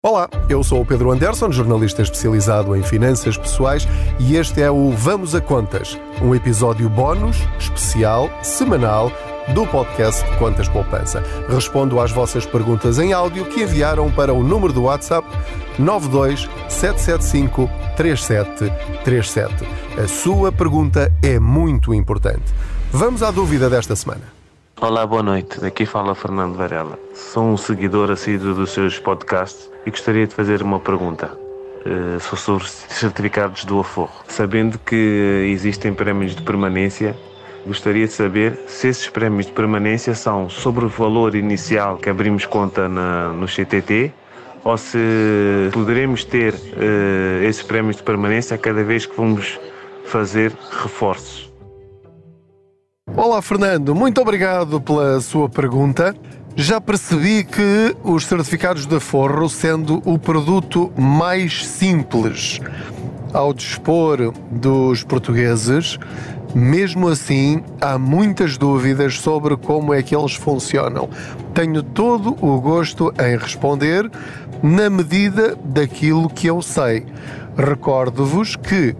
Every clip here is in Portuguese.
Olá, eu sou o Pedro Anderson, jornalista especializado em finanças pessoais, e este é o Vamos a Contas, um episódio bónus, especial, semanal do podcast Contas Poupança. Respondo às vossas perguntas em áudio que enviaram para o número do WhatsApp 92 775 3737. A sua pergunta é muito importante. Vamos à dúvida desta semana. Olá, boa noite. Aqui fala Fernando Varela. Sou um seguidor assíduo dos seus podcasts e gostaria de fazer uma pergunta. Uh, sou sobre certificados do Aforro. Sabendo que existem prémios de permanência, gostaria de saber se esses prémios de permanência são sobre o valor inicial que abrimos conta na, no CTT ou se poderemos ter uh, esses prémios de permanência cada vez que vamos fazer reforços. Olá, Fernando. Muito obrigado pela sua pergunta. Já percebi que os certificados de aforro, sendo o produto mais simples ao dispor dos portugueses, mesmo assim há muitas dúvidas sobre como é que eles funcionam. Tenho todo o gosto em responder na medida daquilo que eu sei. Recordo-vos que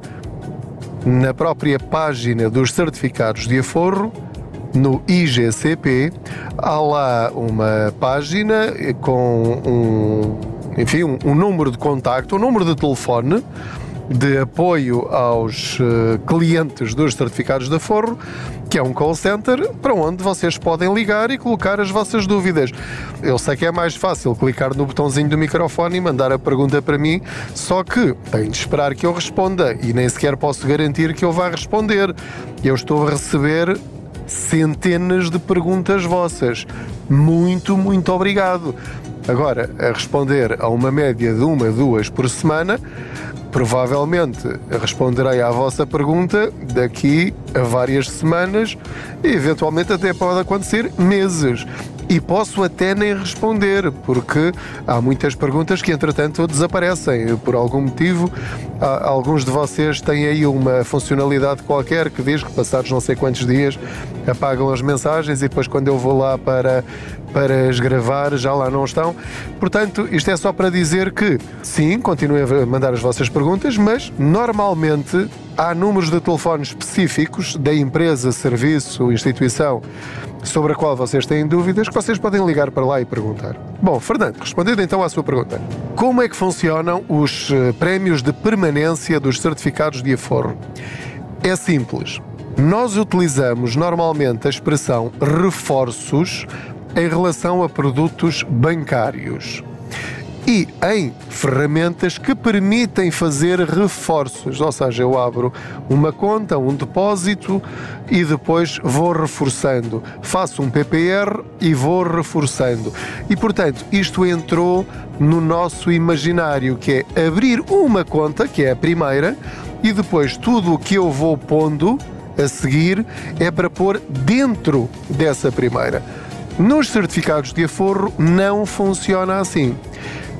na própria página dos certificados de aforro, no IGCP, há lá uma página com um, enfim, um, um número de contacto, um número de telefone de apoio aos uh, clientes dos certificados de aforro, que é um call center para onde vocês podem ligar e colocar as vossas dúvidas. Eu sei que é mais fácil clicar no botãozinho do microfone e mandar a pergunta para mim, só que tem de esperar que eu responda e nem sequer posso garantir que eu vá responder. Eu estou a receber centenas de perguntas vossas. Muito, muito obrigado. Agora, a responder a uma média de uma, duas por semana, provavelmente responderei à vossa pergunta daqui a várias semanas e eventualmente até pode acontecer meses. E posso até nem responder, porque há muitas perguntas que entretanto desaparecem. Por algum motivo, alguns de vocês têm aí uma funcionalidade qualquer que diz que passados não sei quantos dias apagam as mensagens e depois quando eu vou lá para, para as gravar já lá não estão. Portanto, isto é só para dizer que sim, continuem a mandar as vossas perguntas, mas normalmente há números de telefone específicos da empresa, serviço, instituição sobre a qual vocês têm dúvidas que vocês podem ligar para lá e perguntar. Bom, Fernando, respondendo então à sua pergunta. Como é que funcionam os eh, prémios de permanência dos certificados de aforro? É simples. Nós utilizamos normalmente a expressão reforços em relação a produtos bancários e em ferramentas que permitem fazer reforços, ou seja, eu abro uma conta, um depósito e depois vou reforçando. Faço um PPR e vou reforçando. E portanto, isto entrou no nosso imaginário, que é abrir uma conta, que é a primeira, e depois tudo o que eu vou pondo a seguir é para pôr dentro dessa primeira. Nos certificados de aforro não funciona assim.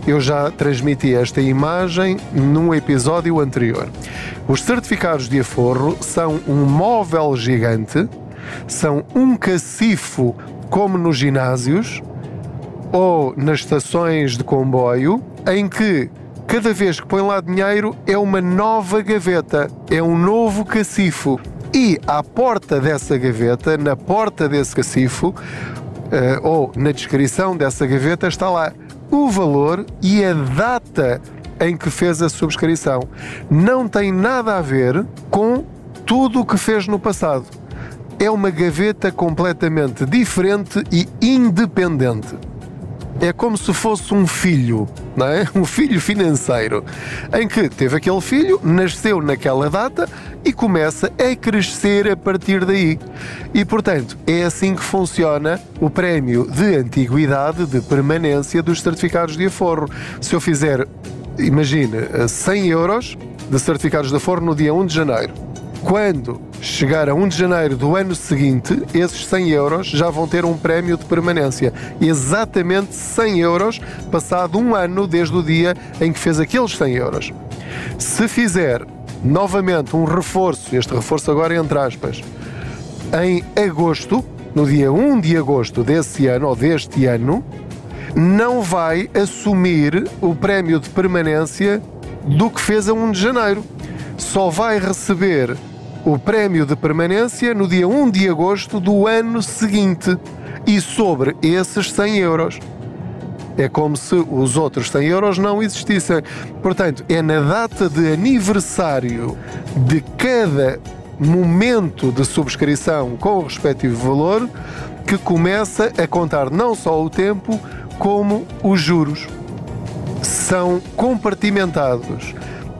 Eu já transmiti esta imagem num episódio anterior. Os certificados de aforro são um móvel gigante, são um cacifo como nos ginásios ou nas estações de comboio, em que cada vez que põe lá dinheiro é uma nova gaveta, é um novo cacifo. E à porta dessa gaveta, na porta desse cacifo, uh, ou na descrição dessa gaveta, está lá o valor e a data em que fez a subscrição. Não tem nada a ver com tudo o que fez no passado. É uma gaveta completamente diferente e independente é como se fosse um filho, não é? Um filho financeiro, em que teve aquele filho, nasceu naquela data e começa a crescer a partir daí. E portanto, é assim que funciona o prémio de antiguidade de permanência dos certificados de aforro. Se eu fizer, imagine, 100 euros de certificados de aforro no dia 1 de janeiro, quando chegar a 1 de janeiro do ano seguinte, esses 100 euros já vão ter um prémio de permanência. Exatamente 100 euros, passado um ano desde o dia em que fez aqueles 100 euros. Se fizer novamente um reforço, este reforço agora entre aspas, em agosto, no dia 1 de agosto desse ano ou deste ano, não vai assumir o prémio de permanência do que fez a 1 de janeiro. Só vai receber o prémio de permanência no dia 1 de agosto do ano seguinte e sobre esses 100 euros. É como se os outros 100 euros não existissem. Portanto, é na data de aniversário de cada momento de subscrição com o respectivo valor que começa a contar não só o tempo, como os juros. São compartimentados.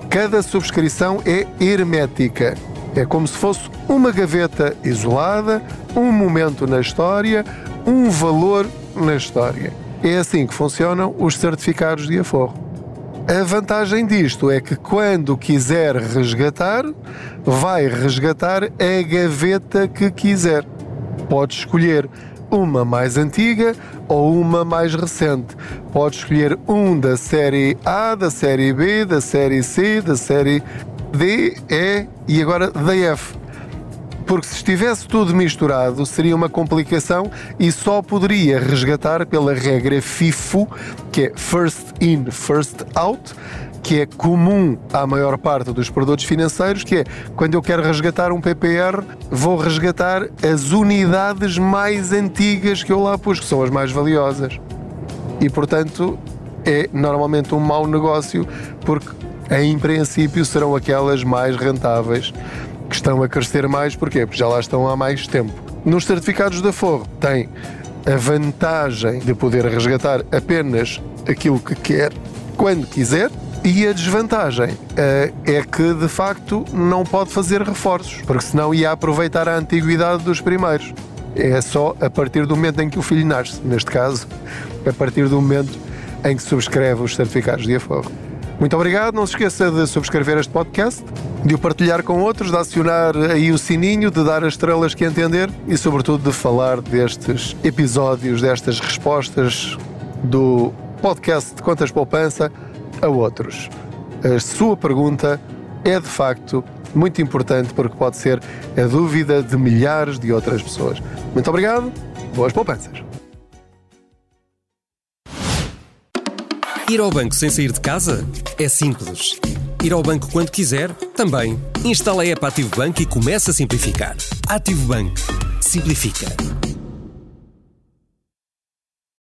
Cada subscrição é hermética. É como se fosse uma gaveta isolada, um momento na história, um valor na história. É assim que funcionam os certificados de aforro. A vantagem disto é que quando quiser resgatar, vai resgatar a gaveta que quiser. Pode escolher uma mais antiga ou uma mais recente. Pode escolher um da série A, da série B, da série C, da série D, E e agora da F. Porque se estivesse tudo misturado, seria uma complicação e só poderia resgatar pela regra FIFO, que é First In, First Out, que é comum à maior parte dos produtos financeiros, que é quando eu quero resgatar um PPR, vou resgatar as unidades mais antigas que eu lá pus, que são as mais valiosas. E portanto é normalmente um mau negócio, porque em princípio serão aquelas mais rentáveis que estão a crescer mais, porquê? Porque já lá estão há mais tempo. Nos certificados da Forro tem a vantagem de poder resgatar apenas aquilo que quer, quando quiser, e a desvantagem uh, é que, de facto, não pode fazer reforços, porque senão ia aproveitar a antiguidade dos primeiros. É só a partir do momento em que o filho nasce, neste caso, a partir do momento em que subscreve os certificados de aforro. Muito obrigado, não se esqueça de subscrever este podcast, de o partilhar com outros, de acionar aí o sininho, de dar as estrelas que entender e, sobretudo, de falar destes episódios, destas respostas do podcast de Contas Poupança a outros. A sua pergunta é de facto muito importante porque pode ser a dúvida de milhares de outras pessoas. Muito obrigado, boas poupanças. Ir ao banco sem sair de casa? É simples. Ir ao banco quando quiser? Também. Instala a app Ativo Banco e começa a simplificar. Ativo Banco. Simplifica.